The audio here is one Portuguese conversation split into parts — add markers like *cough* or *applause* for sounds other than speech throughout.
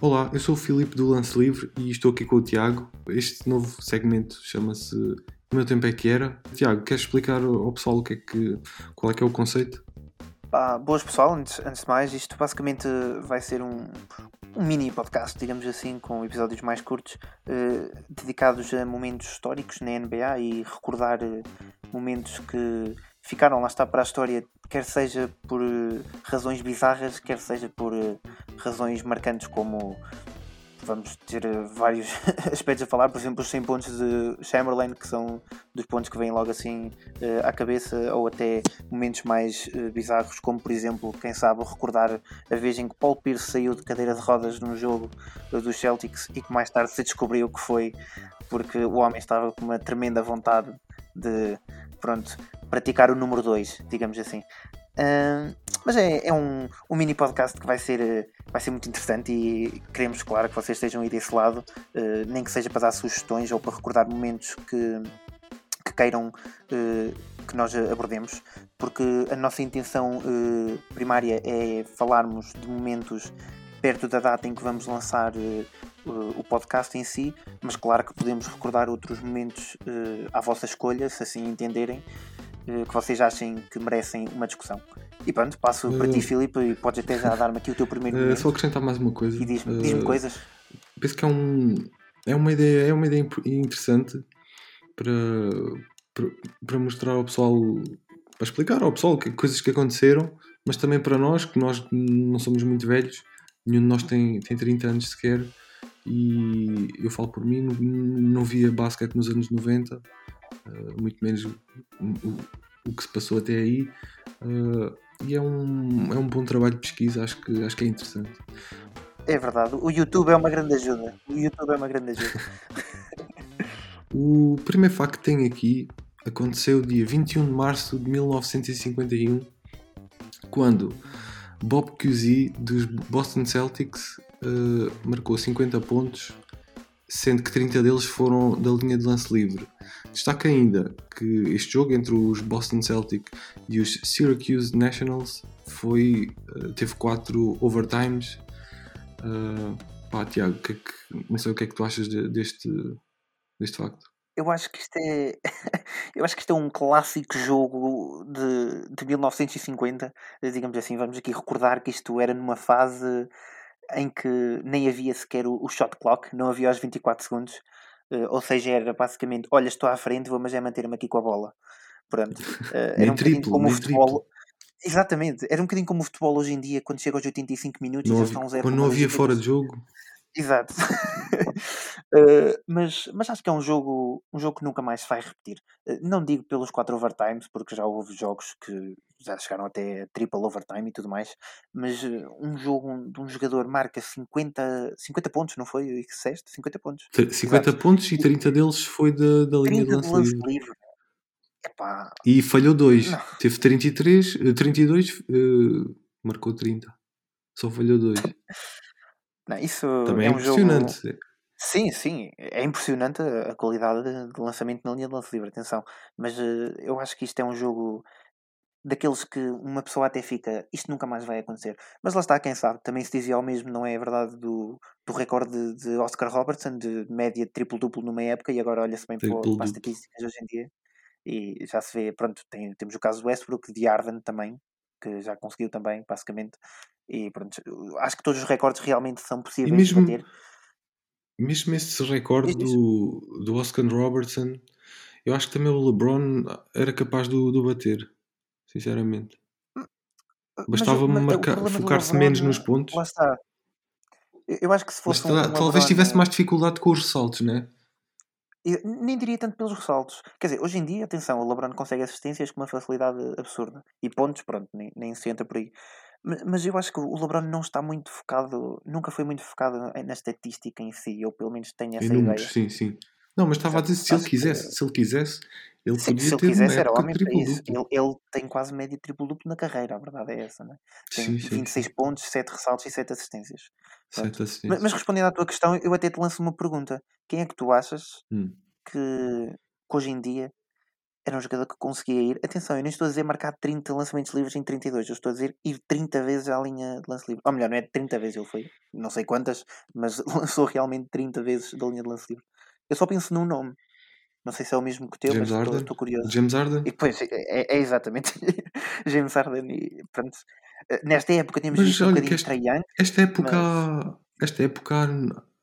Olá, eu sou o Filipe do Lance Livre e estou aqui com o Tiago. Este novo segmento chama-se O meu tempo é que era. Tiago, queres explicar ao pessoal o que é que, qual é que é o conceito? Ah, boas pessoal, antes, antes de mais, isto basicamente vai ser um, um mini podcast, digamos assim, com episódios mais curtos, eh, dedicados a momentos históricos na NBA e recordar eh, momentos que ficaram lá está para a história, quer seja por eh, razões bizarras, quer seja por eh, razões marcantes como vamos ter eh, vários *laughs* aspectos a falar, por exemplo, os 100 pontos de Chamberlain, que são dos pontos que vêm logo assim à cabeça, ou até momentos mais bizarros, como por exemplo, quem sabe, recordar a vez em que Paul Pierce saiu de cadeira de rodas num jogo dos Celtics e que mais tarde se descobriu que foi porque o homem estava com uma tremenda vontade de, pronto, praticar o número 2, digamos assim. Uh, mas é, é um, um, mini podcast que vai ser, vai ser muito interessante e queremos, claro, que vocês estejam aí desse lado, uh, nem que seja para dar sugestões ou para recordar momentos que, que queiram uh, que nós abordemos, porque a nossa intenção primária é falarmos de momentos perto da data em que vamos lançar o podcast em si, mas claro que podemos recordar outros momentos à vossa escolha, se assim entenderem. Eh, que vocês achem que merecem uma discussão. E pronto, passo para ti, eh, Filipe, e podes até já dar-me aqui o teu primeiro uh, Só acrescentar mais uma coisa. E diz-me diz coisas. Penso que é, um, é, uma ideia, é uma ideia interessante para, para, para mostrar ao pessoal, para explicar ao pessoal que, coisas que aconteceram, mas também para nós, que nós não somos muito velhos, nenhum de nós tem, tem 30 anos sequer, e eu falo por mim, não, não via basquete nos anos 90 uh, muito menos o, o, o, que se passou até aí. Uh, e é um, é um bom trabalho de pesquisa, acho que, acho que é interessante. É verdade, o YouTube é uma grande ajuda. O YouTube é uma grande ajuda. *laughs* o primeiro facto que tenho aqui aconteceu dia 21 de março de 1951, quando Bob Cousy dos Boston Celtics uh, marcou 50 pontos sendo que 30 deles foram da linha de lance livre. Destaca ainda que este jogo entre os Boston Celtic e os Syracuse Nationals foi, uh, teve 4 overtimes. Uh, pá, Tiago, que é que, não sei o que é que tu achas de, deste, deste facto. Eu acho que isto é. *laughs* eu acho que isto é um clássico jogo de, de 1950. Digamos assim, vamos aqui recordar que isto era numa fase em que nem havia sequer o, o shot clock, não havia os 24 segundos, uh, ou seja, era basicamente: olha, estou à frente, vou mas é manter-me aqui com a bola. Pronto, uh, era um triplo, como o futebol. Triplo. Exatamente, era um bocadinho como o futebol hoje em dia, quando chega aos 85 minutos não e já estão zero. Quando não havia fora de jogo. Exato. uh, *laughs* mas, mas acho que é um jogo, um jogo que nunca mais se vai repetir. Uh, não digo pelos 4 overtimes, porque já houve jogos que já chegaram até triple overtime e tudo mais, mas uh, um jogo de um jogador marca 50, 50 pontos, não foi? E que 50 pontos. 50 Exato. pontos e 30 deles foi da, da linha de lance, lance livre. livre. Epá, e falhou 2. Teve 33, 32, marcou 30. Só falhou 2. *laughs* Não, isso Também é, é um impressionante. Jogo... Sim, sim, é impressionante a qualidade de lançamento na linha de lance livre, atenção. Mas uh, eu acho que isto é um jogo daqueles que uma pessoa até fica, isto nunca mais vai acontecer. Mas lá está, quem sabe, também se dizia ao mesmo, não é verdade, do, do recorde de, de Oscar Robertson, de média triplo-duplo numa época, e agora olha-se bem para, para as estatísticas hoje em dia, e já se vê, pronto, tem, temos o caso do Westbrook, de Arden também, que já conseguiu também, basicamente, e pronto, acho que todos os recordes realmente são possíveis mesmo, de bater. Mesmo esse recorde do, do Oscar Robertson, eu acho que também o LeBron era capaz de, de bater, sinceramente. Hum, Bastava focar-se menos nos pontos. Lá está. Eu acho que se fosse. Mas, um, talvez tivesse mais dificuldade com os ressaltos, né? Eu nem diria tanto pelos ressaltos. Quer dizer, hoje em dia, atenção, o LeBron consegue assistências com uma facilidade absurda. E pontos, pronto, nem, nem se entra por aí. Mas eu acho que o LeBron não está muito focado, nunca foi muito focado na estatística em si, ou pelo menos tenho essa em números, ideia. Sim, sim. Não, mas estava a dizer se ele quisesse, se ele quisesse, ele sim, podia se ele ter quisesse, era homem para isso. Ele, ele, tem quase média triplo duplo na carreira, a verdade é essa, né? Tem sim, 26 sim. pontos, 7 ressaltos e 7 assistências. 7 assistências. Mas, mas, respondendo à tua questão, eu até te lanço uma pergunta. Quem é que tu achas hum. que, que hoje em dia era um jogador que conseguia ir. Atenção, eu nem estou a dizer marcar 30 lançamentos livres em 32, eu estou a dizer ir 30 vezes à linha de lance livre. Ou melhor, não é 30 vezes, ele foi, não sei quantas, mas *laughs* lançou realmente 30 vezes da linha de lance livre. Eu só penso num nome. Não sei se é o mesmo que o teu, James mas estou, estou curioso. James Harden? E depois, é, é- é exatamente *laughs* James Harden e pronto. Eh, Nesta época temos Mas visto um olha bocadinho este- Young. Esta época, Mas- esta época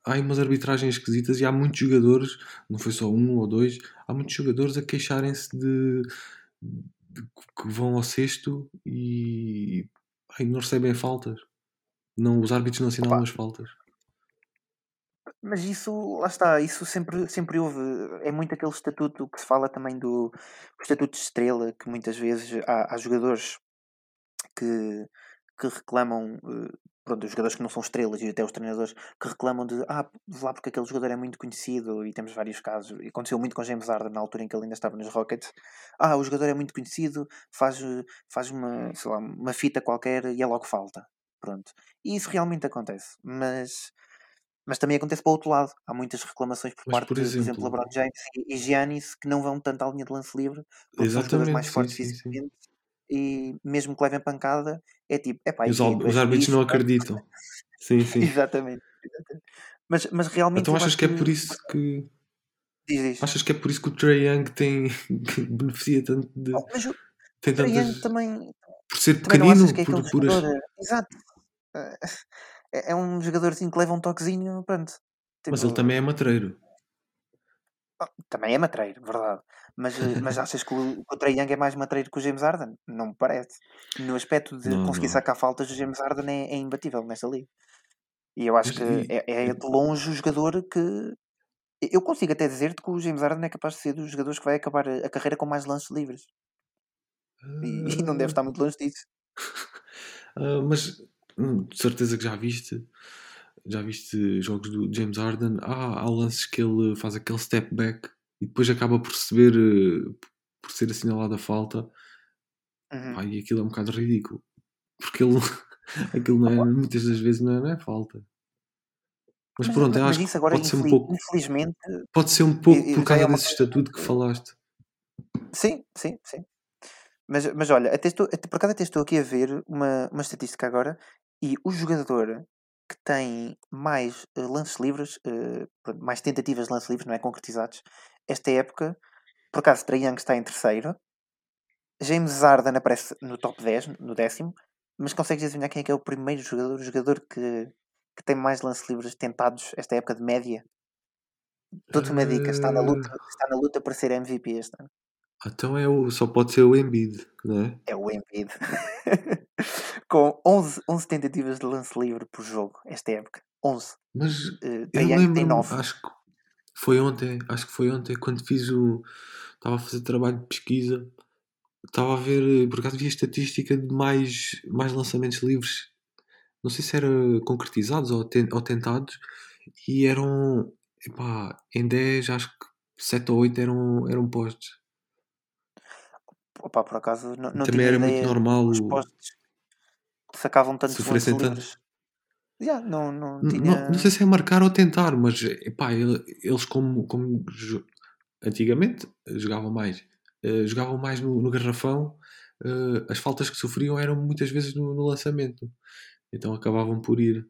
há, umas arbitragens esquisitas e há muitos jogadores, não foi só um ou dois, há muitos jogadores a queixarem-se de, de que vão ao sexto e ai, não recebem faltas. Não, os árbitros não assinalam Opa. as faltas. Mas isso, lá está, isso sempre, sempre houve. É muito aquele estatuto que se fala também do o estatuto de estrela, que muitas vezes há, há jogadores que, que reclamam, eh, pronto, os jogadores que não são estrelas e até os treinadores que reclamam de ah, lá porque aquele jogador é muito conhecido e temos vários casos. E aconteceu muito com James Harden na altura em que ele ainda estava nos Rockets. Ah, o jogador é muito conhecido, faz, faz uma, sei lá, uma fita qualquer e é logo falta. Pronto. E isso realmente acontece, mas mas também acontece para o outro lado. Há muitas reclamações por Mas, parte por exemplo, LeBron James e, e Giannis que não vão tanto à linha de lance livre porque são jogadores mais Exatamente, sim, fortes sim, sim. E mesmo que levem pancada é tipo, é pá, os, os árbitros não acreditam. Sim, *laughs* sim. Exatamente. exatamente. Mas, mas realmente. Então achas que é por isso que. Diz, diz. Achas que é por isso que o Trae Young tem, que *laughs* beneficia tanto de. Oh, mas o Tem Young tantas. também, Por ser pequenino, é por, por as- jogador. Exato. Eh, *laughs* É, é um jogadorzinho que leva um toquezinho, pronto. Mas Tipo, ele também é matreiro. Ah, Também é matreiro, verdade. Mas, eh, mas *laughs* achas que o, que o Trae Young é mais matreiro que o James Harden? Não me parece. No aspecto de Não, conseguir não. sacar faltas, o James Harden é, é imbatível nesta liga. E eu acho que é, é de longe o jogador que. Eu consigo até dizer-te que o James Harden é capaz de ser dos jogadores que vai acabar a a carreira com mais lances livres. E, e não deve estar muito longe disso. *laughs* Ah, mas hum, de certeza que já viste. Já viste jogos do James Harden? Ah, há lances que ele faz aquele step back e depois acaba por receber. eh, por ser assinalada a falta. Uhum. Pá, e aquilo é um bocado ridículo. Porque ele, *laughs* aquilo não é, muitas das vezes não é, não é falta. Mas, Mas, pronto, mas acho que agora, pode ser um pouco, infelizmente, pode ser um pouco por causa é desse estatuto que falaste. Sim, sim, sim. Mas, mas olha, até estou, até, por acaso até estou aqui a ver uma, uma estatística agora e o jogador que tem mais eh, lances livres, eh, pronto, mais tentativas de lances livres, não é? Concretizados, esta época, por acaso Trae Young está em terceiro, James Harden aparece no top 10, no décimo, mas consegues adivinhar quem é que é o primeiro jogador, o jogador que, que tem mais lances livres tentados esta época de média? Dou-te uma dica, está na luta, está na luta para ser MVP este ano. Então é o, só pode ser o Embiid, não é? É o Embiid. *laughs* Com 11, 11 tentativas de lance livre por jogo, esta época. 11. Mas Uh, eu 9. acho que foi ontem, acho que foi ontem, quando fiz o. Estava a fazer trabalho de pesquisa, estava a ver, por acaso vi a estatística de mais, mais lançamentos livres, não sei se era concretizados ou, ten- ou tentados, e eram, epá, em 10, acho que 7 ou 8 eram, eram postes. Opa, por acaso, não, não Também era muito normal os postes sacavam tantos tanto. livres. Já, não, não tinha... Não, não sei se é marcar ou tentar, mas epá, ele- eles como, como antigamente eh, jogavam mais, eh, jogavam mais no, no garrafão, eh, as faltas que sofriam eram muitas vezes no, no lançamento. Então acabavam por ir,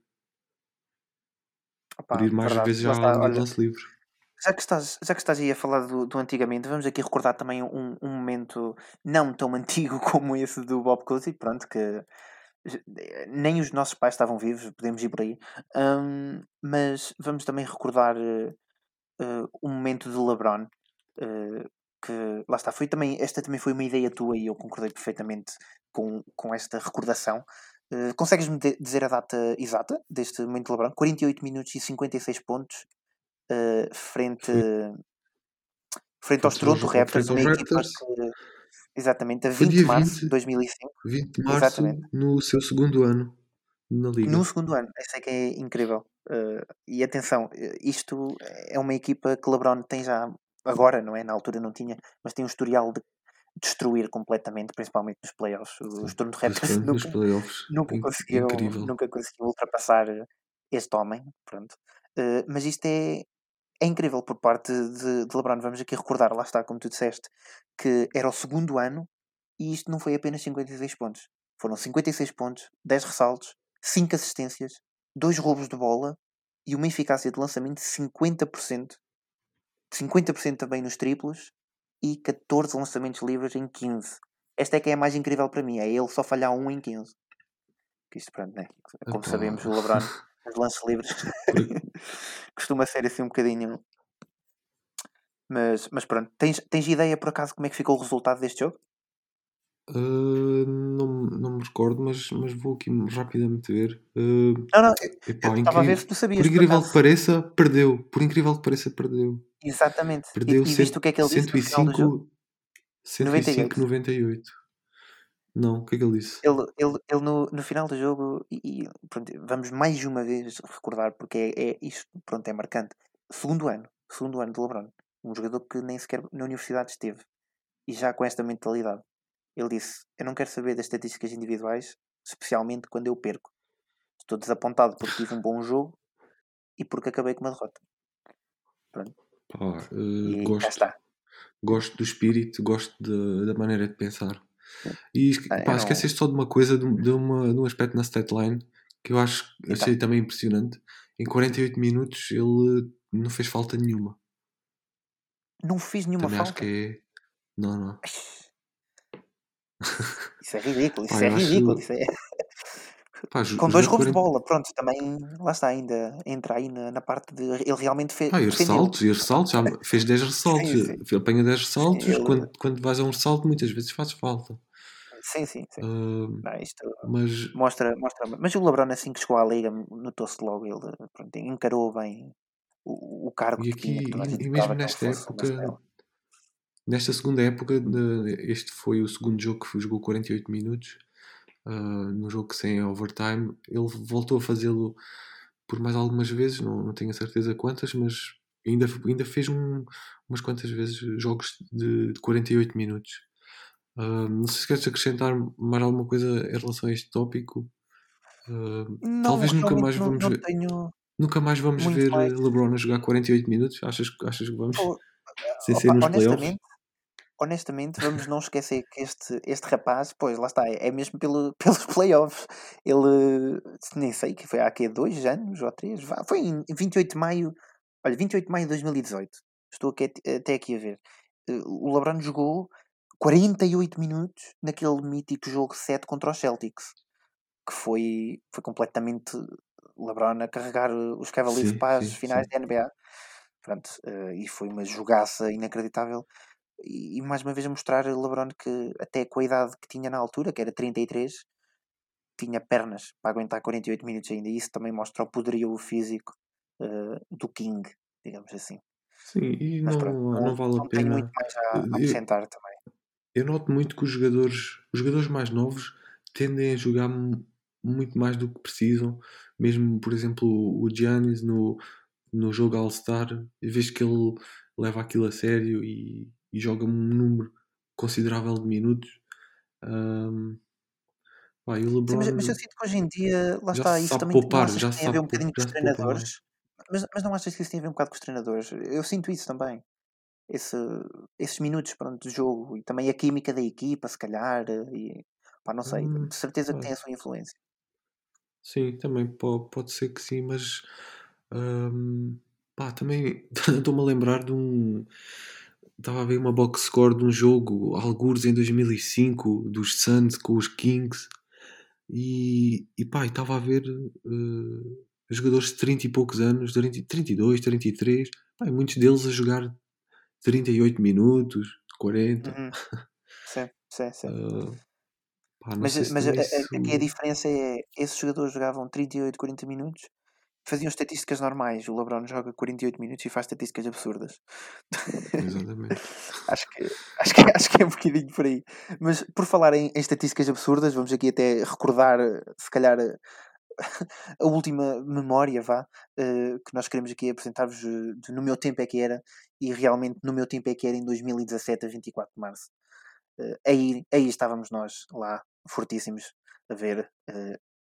por ir mais verdade. vezes já está, olha, lance livre. Já que, estás, já que estás aí a falar do, do antigamente, vamos aqui recordar também um, um momento não tão *laughs* antigo como esse do Bob Cousy, pronto, que nem os nossos pais estavam vivos, podemos ir por aí. Hum, mas vamos também recordar eh, eh, um momento de LeBron, eh, que lá está, foi também, esta também foi uma ideia tua e eu concordei perfeitamente com, com esta recordação. Eh, Consegues-me dizer a data exata deste momento de LeBron? 48 minutos e 56 pontos eh, frente, frente aos Toronto Raptors, uma equipa que, exatamente, a Foi 20 de março 20. de 2005, 20 de março, Exatamente. no seu segundo ano na Liga. no segundo ano. Essa é que é incrível. Eh, e atenção, eh, isto é uma equipa que LeBron tem já agora, não é? Na altura não tinha, mas tem um historial de destruir completamente, principalmente nos playoffs. Os Toronto Raptors nunca, nunca Incrível. nunca conseguiram ultrapassar este homem, pronto. Eh, mas isto é, é incrível por parte de, de LeBron. Vamos aqui recordar, lá está, como tu disseste, que era o segundo ano e isto não foi apenas 56 pontos. Foram 56 pontos, 10 ressaltos, 5 assistências, 2 roubos de bola e uma eficácia de lançamento de 50%. 50% também nos triplos e 14 lançamentos livres em 15. Esta é que é a mais incrível para mim, é ele só falhar um em 15. Que isto, pronto, né? Como Epá. sabemos, o *laughs* LeBron, os lances livres, costuma ser assim um bocadinho. Mas, mas pronto, tens, tens ideia por acaso como é que ficou o resultado deste jogo? Uh, não, não me recordo, mas, mas vou aqui rapidamente ver. Uh, não, não, epá, estava a ver se tu sabias. Por incrível que pareça, perdeu. Por incrível que pareça, perdeu. Exatamente. Perdeu e, e viste o que é que ele 105, disse no final do jogo? 105, 98. 98. Não, o que é que ele disse? Ele, ele, ele no, no final do jogo, e, e pronto, vamos mais uma vez recordar, porque é, é isto, pronto, é marcante. Segundo ano, segundo ano de LeBron, um jogador que nem sequer na universidade esteve, e já com esta mentalidade. Ele disse: Eu não quero saber das estatísticas individuais, especialmente quando eu perco. Estou desapontado porque tive um bom jogo e porque acabei com uma derrota. Pronto. Pá, uh, gosto, gosto do espírito, gosto de, da maneira de pensar. E ah, pá, não... esqueceste só de uma coisa, de, de, uma, de um aspecto na statline que eu acho então. achei também impressionante. Em 48 minutos ele não fez falta nenhuma. Não fiz nenhuma também falta? acho que é. Não, não. Isso é ridículo, isso *laughs* Pá, é ridículo. Acho... Isso é... Pá, Com dois roubos 40... de bola, pronto, também lá está, ainda entra aí na, na parte de ele realmente fez. Ah, e ressaltos, e ressaltos, já *laughs* fez 10 ressaltos, sim, sim. ele apanha 10 ressaltos, ele... quando, quando vais a um ressalto muitas vezes faz falta. Sim, sim, sim. Uh, Não, isto mas... mostra, mostra. Mas o Lebron, assim que chegou à liga, notou-se logo, ele pronto, encarou bem o, o cargo e aqui, que tinha. E, e mesmo nesta época, nesta segunda época, este foi o segundo jogo que jogou 48 minutos. Uh, no jogo sem overtime, ele voltou a fazê-lo por mais algumas vezes, não, não tenho a certeza quantas, mas ainda, ainda fez um, umas quantas vezes jogos de, de 48 minutos. Uh, não sei se queres acrescentar mais alguma coisa em relação a este tópico. Uh, não, talvez nunca mais vamos não, ver. Nunca mais vamos ver mais. LeBron a jogar 48 minutos. Achas, achas que vamos? Oh, *laughs* sem ser nos playoffs? Honestamente, vamos não esquecer que este, este rapaz, pois lá está, é mesmo pelo, *laughs* pelos playoffs. Ele, nem sei, que foi há aqui dois anos ou três, foi em 28 de maio, olha, 28 de maio de 2018. Estou aqui, até aqui a ver. Eh, o LeBron jogou 48 minutos naquele mítico jogo 7 contra os Celtics, que foi, foi completamente LeBron a carregar os Cavaliers sim, para as sim, finais sim. da NBA. Pronto, uh, e foi uma jogaça inacreditável. E, e, mais uma vez a mostrar a LeBron que, até com a idade que tinha na altura, que era 33, tinha pernas para aguentar 48 minutos ainda. E isso também mostra o poderio físico uh, do King, digamos assim. Sim, e Mas, não, pronto, não, não, vale a pena. Tenho muito mais a, a acrescentar eu, também eu noto muito que os jogadores, os jogadores mais novos tendem a jogar muito mais do que precisam. Mesmo, por exemplo, o Giannis no, no jogo All-Star, vejo que ele leva aquilo a sério e, e joga um número considerável de minutos. Um, pá, LeBron, Sim, mas, mas, eu sinto que hoje em dia, lá está, isso também poupar, já tem a ver um bocadinho com os treinadores. Mas, mas não achas que isso tem a ver um bocado com os treinadores? Eu sinto isso também esse, esses minutos pronto, de jogo e também a química da equipa, se calhar, e pá, não sei, hum, de certeza que tem a sua influência. Sim, também pode, pode ser que sim, mas hum, pá, também *laughs* estou-me a lembrar de um. Estava a ver uma box score de um jogo, alguns em 2005, dos Suns com os Kings, e, e pá, estava a ver uh, jogadores de 30 e poucos anos, 30, 32, 33, pá, muitos deles a jogar 38 minutos, 40. Uhum. Sim, sim, sim. Uh, pá, mas mas a, isso... aqui a diferença é: esses jogadores jogavam 38, 40 minutos, faziam estatísticas normais. O LeBron joga 48 minutos e faz estatísticas absurdas. Exatamente. *laughs* acho, que, acho, que, acho que é um bocadinho por aí. Mas por falar em, em estatísticas absurdas, vamos aqui até recordar, se calhar, *laughs* a última memória, vá, uh, que nós queremos aqui apresentar-vos uh, no meu tempo é que era, e realmente no meu tempo é que era em 2017, a 24 de março. Aí, aí estávamos nós, lá, fortíssimos, a ver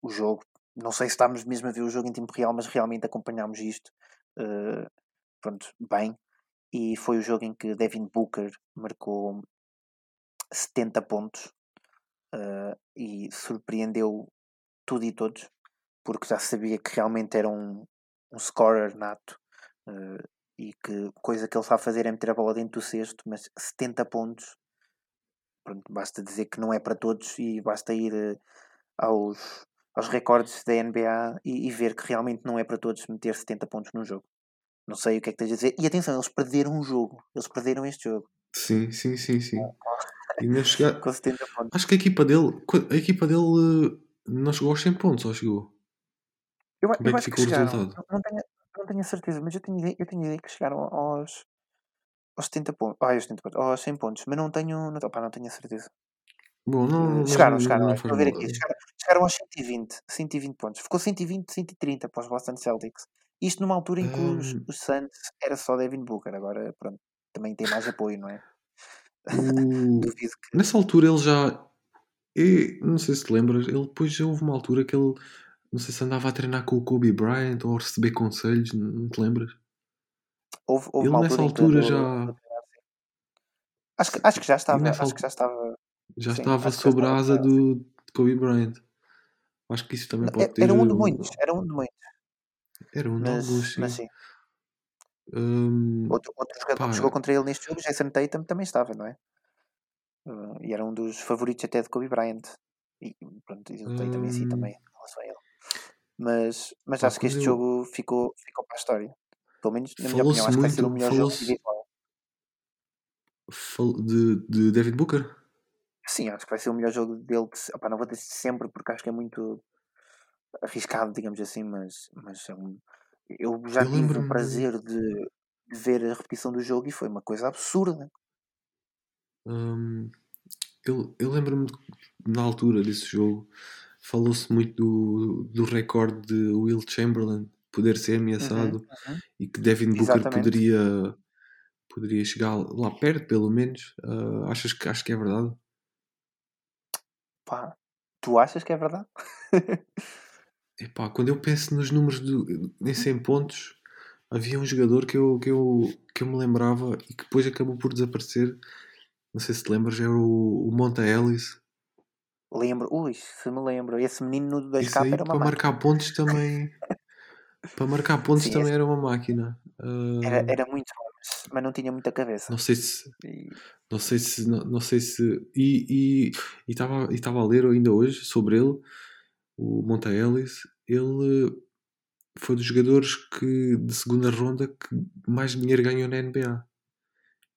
o jogo. Não sei se estávamos mesmo a ver o jogo em tempo real, mas realmente acompanhámos isto. pronto, bem. E foi o jogo em que Devin Booker marcou 70 pontos uh, e surpreendeu tudo e todos, porque já sabia que realmente era um, um scorer nato uh, e que coisa que ele sabe fazer é meter a bola dentro do cesto, mas 70 pontos, pronto, basta dizer que não é para todos e basta ir uh, aos, aos recordes da NBA e, e, ver que realmente não é para todos meter 70 pontos num jogo. Não sei o que é que tens a dizer. E atenção, eles perderam um jogo. Eles perderam este jogo. Sim, sim, sim, sim. E chegar... *laughs* Com 70 pontos. Acho que a equipa dele, a equipa dele não chegou aos 100 pontos, ou chegou? Eu, Como eu é que ficou que chegaram. o resultado? Não tenho, não tenho a certeza, mas eu tenho ideia, eu tenho ideia que chegaram aos, aos 70 pontos. Ah, aos 70 pontos, aos 100 pontos, mas não tenho, não, opa, não tenho a certeza. Bom, não, chegaram, chegaram, não, não ver aqui, chegaram, chegaram aos 120, 120 pontos. Ficou 120, 130 para os Boston Celtics. Isto numa altura em que os, os Suns era só Devin Booker, agora pronto, também tem mais apoio, não é? *laughs* O... que... Nessa altura ele já. E, não sei se te lembras, ele depois já houve uma altura que ele não sei se andava a treinar com o Kobe Bryant ou a receber conselhos, não te lembras? Houve, houve ele nessa altura, já. Acho que, acho que já estava. Acho que já estava. Já sim, estava sobre a asa do, de Kobe Bryant. Acho que isso também pode ter. Era um de muitos. Era um de muitos. Era um de alguns, sim. Mas sim. Um, outro, outro jogador que jogou contra ele neste jogo, Jason Tatum, também estava, não é? Uh, e era um dos favoritos até de Kobe Bryant. E pronto, e o Tatum um, em si também, em relação a ele. Mas, mas Pá, acho que este eu... jogo ficou, ficou para a história. Pelo menos, na minha opinião, acho que vai ser o melhor jogo individual. De, de David Booker? Sim, acho que vai ser o melhor jogo dele. De, opa, não vou dizer sempre, porque acho que é muito arriscado, digamos assim, mas, mas é um, eu já eu tive o prazer de ver a repetição do jogo e foi uma coisa absurda. Hum, eu, eu lembro-me na altura desse jogo falou-se muito do, do recorde de Will Chamberlain poder ser ameaçado uhum, uhum. e que Devin Booker Exatamente. poderia poderia chegar lá perto pelo menos uh, achas que acho que é verdade Pá, tu achas que é verdade *laughs* Epá, quando eu penso nos números do, em 100 pontos havia um jogador que eu, que, eu, que eu me lembrava e que depois acabou por desaparecer não sei se te lembras era o, o Monta Ellis Lembro, ui, se me lembro, esse menino do 2K aí, era uma para máquina. marcar pontos também. *laughs* para marcar pontos Sim, também esse... era uma máquina. Uh... Era, era muito bom, mas, não tinha muita cabeça. Não sei se. E... Não sei se. Não, não sei se. E estava e, e a ler ainda hoje sobre ele, o Monta Ellis. Ele foi dos jogadores que, de segunda ronda que mais dinheiro ganhou na NBA.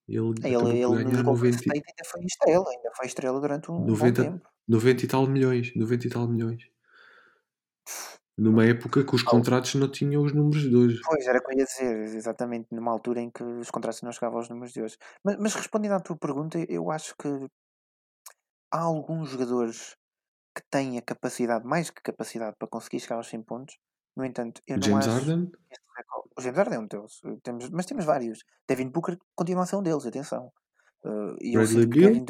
Ele, ele, ele nos 90... ainda foi estrela, ainda foi estrela durante um 90, bom tempo. 90 e tal milhões, 90 e tal milhões. Numa época que os contratos não tinham os números de hoje. Pois, era o que eu ia dizer, exatamente numa altura em que os contratos não chegavam aos números de hoje. Mas, mas respondendo à tua pergunta, eu acho que há alguns jogadores que têm a capacidade, mais que capacidade, para conseguir chegar aos 100 pontos. No entanto, eu não James acho. Harden? O James Harden é um deles, temos, mas temos vários. Devin Booker continua a ser um deles, atenção. Uh, e Bradley também.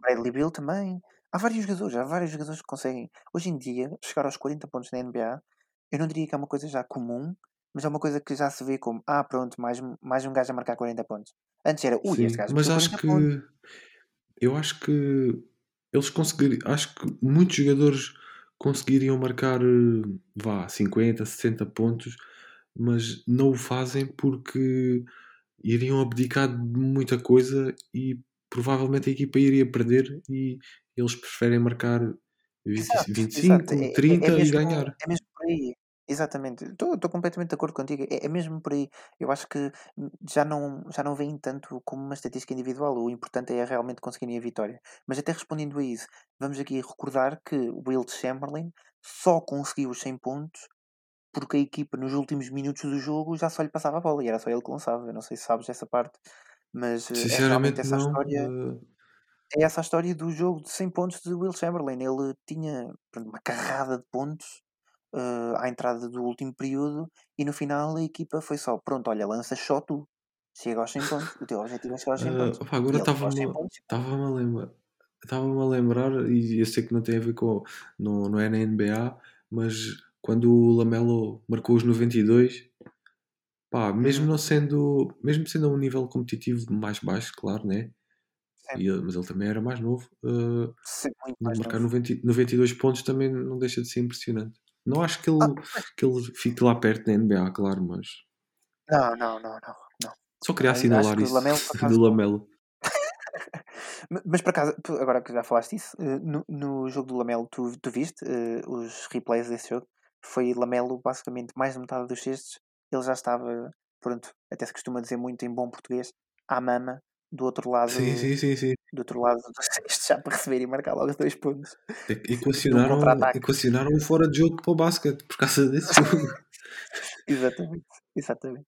Bradley Bill também. Há vários jogadores, há vários jogadores que conseguem. Hoje em dia, chegar aos 40 pontos na NBA, eu não diria que é uma coisa já comum, mas é uma coisa que já se vê como, ah, pronto, mais, mais um gajo a marcar 40 pontos. Antes era, ui, Sim, este gajo mas acho que pontos. eu acho que eles conseguiriam, acho que muitos jogadores conseguiriam marcar vá, 50, 60 pontos, mas não o fazem porque iriam abdicar de muita coisa e provavelmente a equipa iria perder e eles preferem marcar 20, exato, 25, exato. 30 é, é, é mesmo, e ganhar. É mesmo por aí. Exatamente, estou, completamente de acordo contigo. É, é, mesmo por aí. Eu acho que já não, já não vem tanto como uma estatística individual. O importante é realmente conseguirem a vitória. Mas até respondendo a isso, vamos aqui recordar que o Will Chamberlain só conseguiu os 100 pontos porque a equipa nos últimos minutos do jogo já só lhe passava a bola e era só ele que lançava. Eu não sei se sabes essa parte. Mas eh, é realmente essa não. história. Uh... É essa a história do jogo de 100 pontos de Will Chamberlain. Ele tinha uma carrada de pontos uh, à entrada do último período e no final a equipa foi só: pronto, olha, lança só tu. Chega aos 100 pontos. O teu objetivo é chegar aos 100 uh, pontos. Opa, agora estava-me a lembrar. Estava-me a lembrar, e eu sei que não tem a ver com. Não, não é na NBA, mas quando o Lamelo marcou os 92, Pá, mesmo Uhum. não sendo, mesmo sendo a um nível competitivo mais baixo, claro, né? Sim. E mas ele também era mais novo. uh, Sim, muito de mais marcar novo. 90, 92 pontos também não deixa de ser impressionante. Não acho que ele, Ah, que ele fique lá perto da NBA, claro, mas Não, não, não, não. não. só queria assinalar isso Lamelo, *laughs* acaso, do Lamelo. *laughs* Ma- Mas por acaso, agora que já falaste isso, eh, no, no jogo do Lamelo, tu, tu viste eh, os replays desse jogo? Foi Lamelo, basicamente, mais de metade dos cestos. Ele já estava, pronto, até se costuma dizer muito em bom português, à mama, do outro lado, Sim, sim, sim, sim. do outro lado do *laughs* cesto, já para receber e marcar logo dois pontos. Equacionaram, contra-ataque. equacionaram um fora de jogo para o basquete por causa desse *laughs* jogo. Exatamente, exatamente.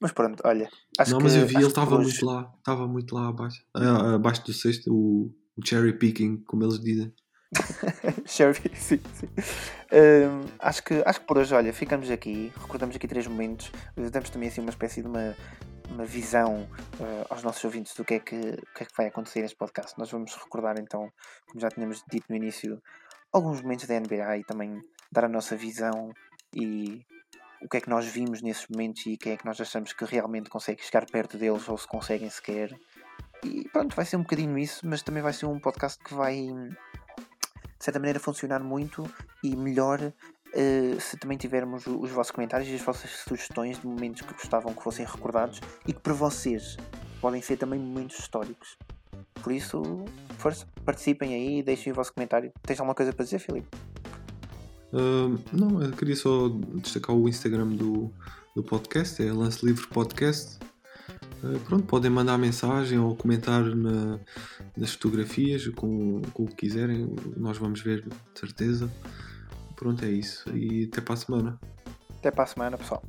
Mas pronto, olha, não, mas eu vi, ele estava hoje- muito lá, estava muito lá abaixo, ah, abaixo do sexto, o, o cherry picking, como eles dizem. *laughs* Sherry, sim, sim. Hum, acho, que, acho que por hoje, olha, ficamos aqui, recordamos aqui três momentos, damos também assim uma espécie de uma, uma visão eh, aos nossos ouvintes do que, é que, o que é que vai acontecer neste podcast. Nós vamos recordar então, como já tínhamos dito no início, alguns momentos da NBA e também dar a nossa visão e o que é que nós vimos nesses momentos e quem é que nós achamos que realmente consegue chegar perto deles ou se conseguem sequer. E pronto, vai ser um bocadinho isso, mas também vai ser um podcast que vai de certa maneira funcionar muito e melhor eh, se também tivermos os vossos comentários e as vossas sugestões de momentos que gostavam que fossem recordados e que para vocês podem ser também momentos históricos. Por isso, força, participem aí deixem o vosso comentário. Tens alguma coisa para dizer, Filipe? Ah, não, eu queria só destacar o Instagram do, do podcast, é Lance Livre Podcast. Ah, pronto, podem mandar mensagem ou comentar na- nas fotografias com, com o que quiserem, nós vamos ver de certeza. Pronto, é isso. E até para semana. Até para semana, pessoal.